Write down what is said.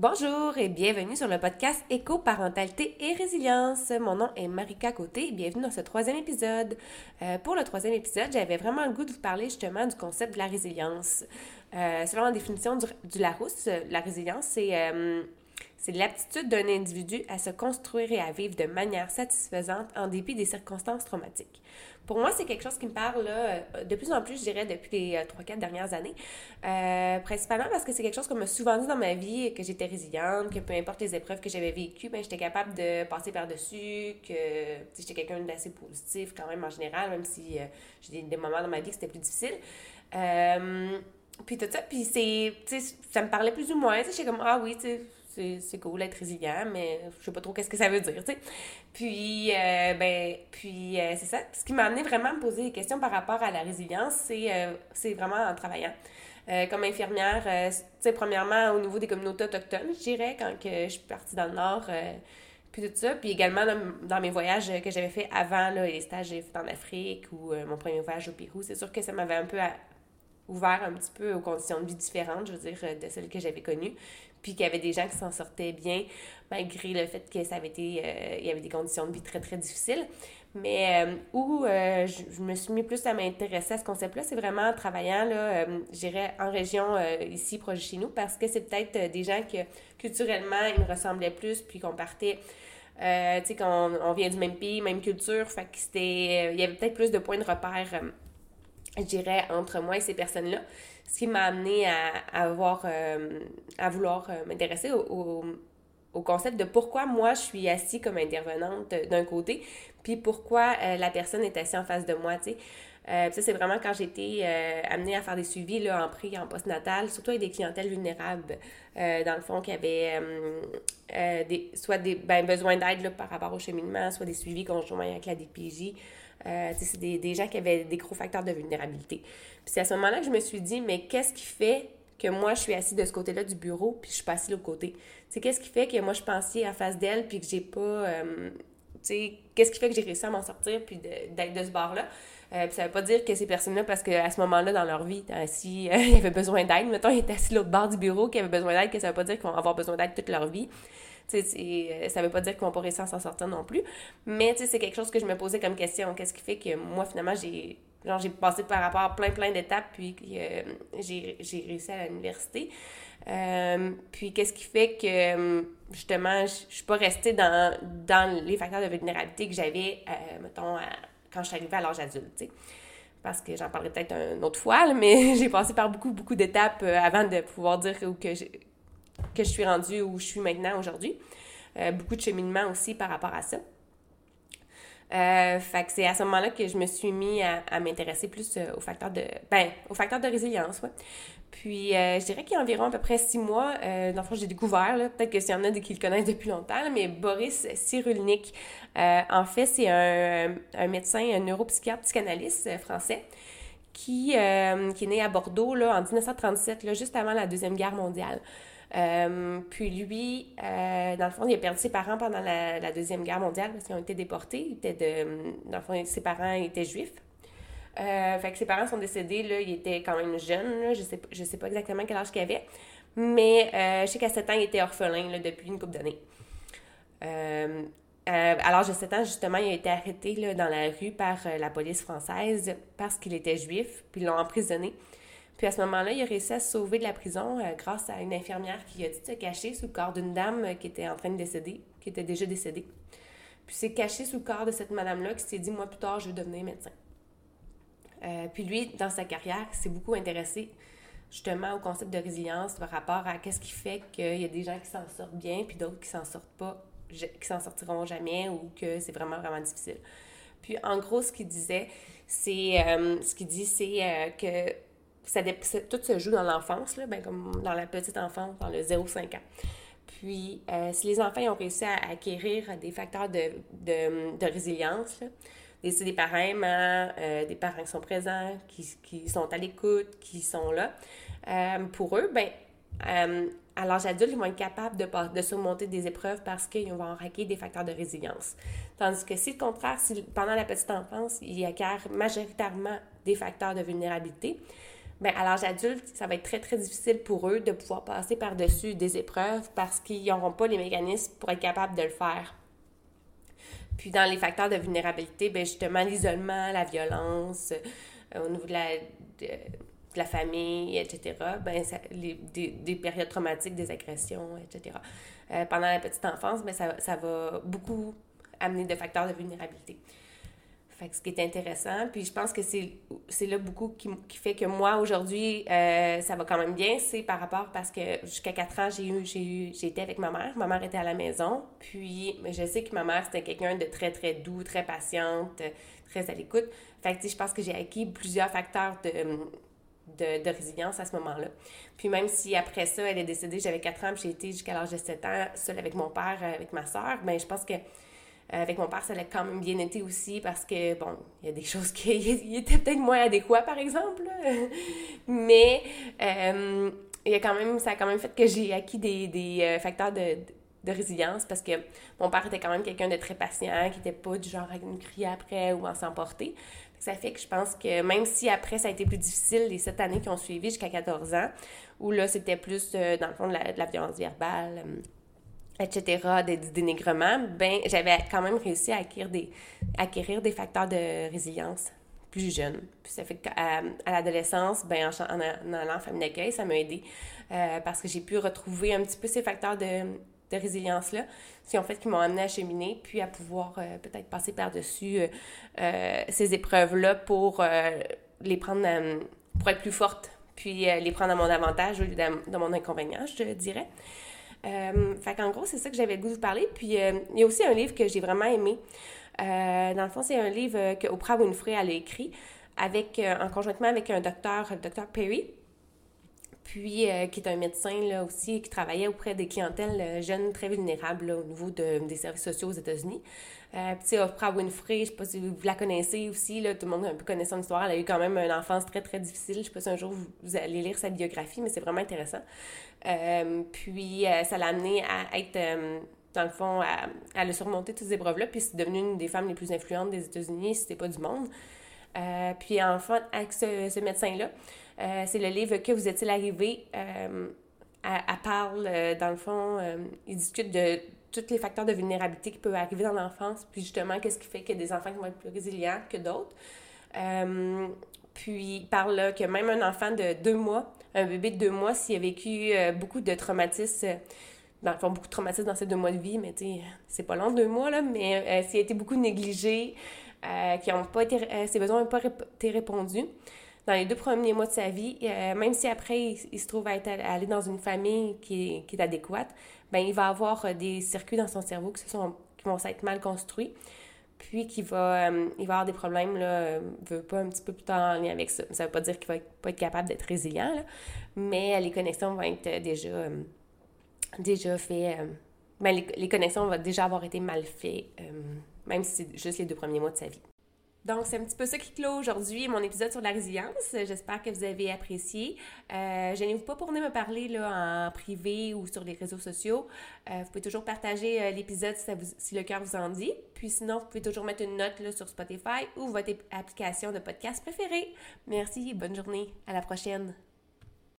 Bonjour et bienvenue sur le podcast Éco-parentalité et résilience. Mon nom est Marika Côté et bienvenue dans ce troisième épisode. Euh, pour le troisième épisode, j'avais vraiment le goût de vous parler justement du concept de la résilience. Euh, selon la définition du, Larousse, la résilience, c'est euh, c'est l'aptitude d'un individu à se construire et à vivre de manière satisfaisante en dépit des circonstances traumatiques. Pour moi, c'est quelque chose qui me parle là, euh, de plus en plus, je dirais, depuis les 3-4 euh, dernières années. Euh, principalement parce que c'est quelque chose qu'on m'a souvent dit dans ma vie, que j'étais résiliente, que peu importe les épreuves que j'avais vécues, ben, j'étais capable de passer par-dessus, que j'étais quelqu'un d'assez positif quand même en général, même si j'ai des, moments dans ma vie que c'était plus difficile. puis tout ça, puis c'est, ça me parlait plus ou moins, j'étais comme, ah oui, tu sais, c'est cool d'être résilient, mais je sais pas trop qu'est-ce que ça veut dire, tu sais. Puis, euh, ben, puis euh, c'est ça. Ce qui m'a amené vraiment à me poser des questions par rapport à la résilience, c'est euh, vraiment en travaillant. comme infirmière, tu sais, premièrement, au niveau des communautés autochtones, je dirais, quand que je suis partie dans le Nord, puis tout ça. Puis également dans, mes voyages que j'avais fait avant, là, les stages que j'ai en Afrique ou mon premier voyage au Pérou, c'est sûr que ça m'avait un peu ouvert un petit peu aux conditions de vie différentes, je veux dire, de celles que j'avais connues puis qu'il y avait des gens qui s'en sortaient bien, malgré le fait que ça avait été, euh, il y avait des conditions de vie très, très difficiles. Mais euh, où euh, je, me suis mis plus à m'intéresser à ce concept-là, c'est vraiment en travaillant, là, j'irais en région ici, proche de chez nous, parce que c'est peut-être des gens que culturellement, ils me ressemblaient plus, puis qu'on partait, tu sais, qu'on on vient du même pays, même culture, fait que c'était, il y avait peut-être plus de points de repère je dirais, entre moi et ces personnes-là. Ce qui m'a amené à, avoir, euh, à vouloir euh, m'intéresser au, concept de pourquoi moi je suis assise comme intervenante d'un côté, puis pourquoi euh, la personne est assise en face de moi, tu sais. ça, c'est vraiment quand j'ai été amenée à faire des suivis là, en prix, en post-natal, surtout avec des clientèles vulnérables, dans le fond, qui avaient des, soit des ben, besoins d'aide par rapport au cheminement, soit des suivis conjoints avec la DPJ, euh, c'est des, des, gens qui avaient des gros facteurs de vulnérabilité. Puis c'est à ce moment-là que je me suis dit, mais qu'est-ce qui fait que moi, je suis assise de ce côté-là du bureau, puis je suis pas assise de l'autre côté? Qu'est-ce qui fait que moi, je pensais à face d'elle, puis que j'ai pas... Euh, qu'est-ce qui fait que j'ai réussi à m'en sortir, puis d'être de, ce bord-là? Euh, puis ça veut pas dire que ces personnes-là, parce qu'à ce moment-là, dans leur vie, si euh, ils avaient besoin d'aide, mettons, ils étaient assis l'autre bord du bureau, qu'ils avaient besoin d'aide, que ça veut pas dire qu'ils vont avoir besoin d'aide toute leur vie. Euh, ça veut pas dire qu'ils vont pas réussir à s'en sortir non plus. Mais c'est quelque chose que je me posais comme question. Qu'est-ce qui fait que moi, finalement, j'ai genre j'ai passé par rapport à plein plein d'étapes puis euh, j'ai réussi à l'université euh, puis qu'est-ce qui fait que justement je, suis pas restée dans, dans les facteurs de vulnérabilité que j'avais mettons quand je suis arrivée à l'âge adulte parce que j'en parlerai peut-être une autre fois mais j'ai passé par beaucoup beaucoup d'étapes avant de pouvoir dire que que je suis rendue où je suis maintenant aujourd'hui. Euh, beaucoup de cheminement aussi par rapport à ça. Euh, c'est à ce moment-là que je me suis mis à, m'intéresser plus euh, aux facteurs de ben, aux facteurs de résilience. Puis je dirais qu'il y a environ à peu près six mois, dans le fond, j'ai découvert, peut-être que s'il y en a qui le connaissent depuis longtemps, mais Boris Cyrulnik, en fait, c'est un, un, médecin, un neuropsychiatre psychanalyste français qui, qui est né à Bordeaux là, en 1937, là, juste avant la Deuxième Guerre mondiale. Euh, puis lui, euh, dans le fond, il a perdu ses parents pendant la, Deuxième Guerre mondiale parce qu'ils ont été déportés. Il était dans le fond, ses parents étaient juifs. Euh, fait que ses parents sont décédés, là, il était quand même jeune, je sais, je sais pas exactement quel âge qu'il avait, mais je sais qu'à 7 ans, il était orphelin depuis une couple d'années. à l'âge de 7 ans, justement, il a été arrêté dans la rue par la police française parce qu'il était juif, puis ils l'ont emprisonné. Puis à ce moment-là, il a réussi à se sauver de la prison euh, grâce à une infirmière qui a dit se cacher sous le corps d'une dame euh, qui était en train de décéder, qui était déjà décédée. Puis c'est caché sous le corps de cette madame-là qui s'est dit, moi plus tard, je veux devenir médecin. Euh, puis lui, dans sa carrière, s'est beaucoup intéressé justement au concept de résilience par rapport à qu'est-ce qui fait qu'il y a des gens qui s'en sortent bien, puis d'autres qui s'en sortent pas, qui s'en sortiront jamais ou que c'est vraiment, vraiment difficile. Puis en gros, ce qu'il disait, c'est, ce qu'il dit, c'est que tout se joue dans l'enfance, ben, comme dans la petite enfance, dans le 0-5 ans. Puis, euh, si les enfants ont réussi à acquérir des facteurs de, de, résilience, des, des parents euh, des parents qui sont présents, qui, qui sont à l'écoute, qui sont là, euh, pour eux, ben, à l'âge adulte, ils vont être capables de, de surmonter des épreuves parce qu'ils vont acquérir des facteurs de résilience. Tandis que si, le contraire, si pendant la petite enfance, ils acquièrent majoritairement des facteurs de vulnérabilité, ben, à l'âge adulte, ça va être très, très difficile pour eux de pouvoir passer par-dessus des épreuves parce qu'ils n'auront pas les mécanismes pour être capables de le faire. Puis dans les facteurs de vulnérabilité, ben justement, l'isolement, la violence, euh, au niveau de la, de, la famille, etc., ben des, périodes traumatiques, des agressions, etc. Euh, pendant la petite enfance, ben ça, ça va beaucoup amener de facteurs de vulnérabilité. Fait que ce qui est intéressant, puis je pense que c'est là beaucoup qui, qui, fait que moi, aujourd'hui, euh, ça va quand même bien, c'est par rapport parce que jusqu'à 4 ans, j'ai eu, j'ai eu, avec ma mère. Ma mère était à la maison, puis je sais que ma mère, c'était quelqu'un de très, très doux, très patiente, très à l'écoute. Fait que, je pense que j'ai acquis plusieurs facteurs de, de, de, résilience à ce moment-là. Puis même si après ça, elle est décédée, j'avais 4 ans, puis j'ai été jusqu'à l'âge de 7 ans seule avec mon père, avec ma soeur, mais ben, je pense que avec mon père, ça a quand même bien été aussi parce que, bon, il y a des choses qui étaient peut-être moins adéquats, par exemple. Mais euh, y a quand même, ça a quand même fait que j'ai acquis des, des euh, facteurs de, de, résilience parce que mon père était quand même quelqu'un de très patient, qui n'était pas du genre à nous crier après ou à s'emporter. Ça fait que je pense que même si après ça a été plus difficile les sept années qui ont suivi jusqu'à 14 ans, où là c'était plus dans le fond de la, de la violence verbale, etc., des, dénigrements, ben, j'avais quand même réussi à acquérir des, facteurs de résilience plus jeunes. Puis ça fait qu'à à, l'adolescence, ben, en, allant en famille d'accueil, ça m'a aidé euh, parce que j'ai pu retrouver un petit peu ces facteurs de, résilience-là, qui ont fait qui m'ont amené à cheminer, puis à pouvoir euh, peut-être passer par-dessus euh, ces épreuves-là pour les prendre, pour être plus forte, puis les prendre à mon avantage au lieu de mon inconvénient, je dirais. Euh, fait qu'en gros, c'est ça que j'avais le goût de vous parler. Puis euh, il y a aussi un livre que j'ai vraiment aimé. Euh, dans le fond, c'est un livre que Oprah Winfrey a écrit avec, en conjointement avec un docteur, le docteur Perry puis qui est un médecin là aussi, qui travaillait auprès des clientèles jeunes très vulnérables au niveau de, des services sociaux aux États-Unis. Euh, Oprah Winfrey, je sais pas si vous la connaissez aussi, là, tout le monde a un peu connaît son histoire. Elle a eu quand même une enfance très, très difficile. Je sais pas si un jour vous, allez lire sa biographie, mais c'est vraiment intéressant. Euh, puis, euh, ça l'a amené à être, dans le fond, à, le surmonter toutes ces épreuves-là. Puis, c'est devenu une des femmes les plus influentes des États-Unis, si c'était pas du monde. Puis, enfin, avec ce, médecin-là, c'est le livre Que vous est-il arrivé? Elle, parle, dans le fond, il discute de tous les facteurs de vulnérabilité qui peuvent arriver dans l'enfance, puis justement, qu'est-ce qui fait qu'il y a des enfants qui vont être plus résilients que d'autres. Euh, puis il parle que même un enfant de deux mois, un bébé de deux mois, s'il a vécu euh, beaucoup de traumatismes, euh, dans le fond, beaucoup de traumatismes dans ses deux mois de vie, mais tu sais, c'est pas long, deux mois, là, mais s'il a été beaucoup négligé, qui ont pas été, ses besoins n'ont pas été répondus, dans les deux premiers mois de sa vie, même si après il, se trouve à, être, aller dans une famille qui est, qui est adéquate, ben, il va avoir euh, des circuits dans son cerveau qui, sont, qui vont s'être mal construits, puis qu'il va, euh, il va avoir des problèmes, là, euh, veut pas un petit peu plus tard en lien avec ça. Ça veut pas dire qu'il va pas être capable d'être résilient, mais les connexions vont être déjà, déjà faites. Ben, les, les, connexions vont déjà avoir été mal faites, même si c'est juste les deux premiers mois de sa vie. Donc, c'est un petit peu ça qui clôt aujourd'hui mon épisode sur la résilience. J'espère que vous avez apprécié. Euh, Gênez-vous pas pour venir me parler là, en privé ou sur les réseaux sociaux. Euh, vous pouvez toujours partager euh, l'épisode si, le cœur vous en dit. Puis sinon, vous pouvez toujours mettre une note là, sur Spotify ou votre application de podcast préférée. Merci et bonne journée. À la prochaine.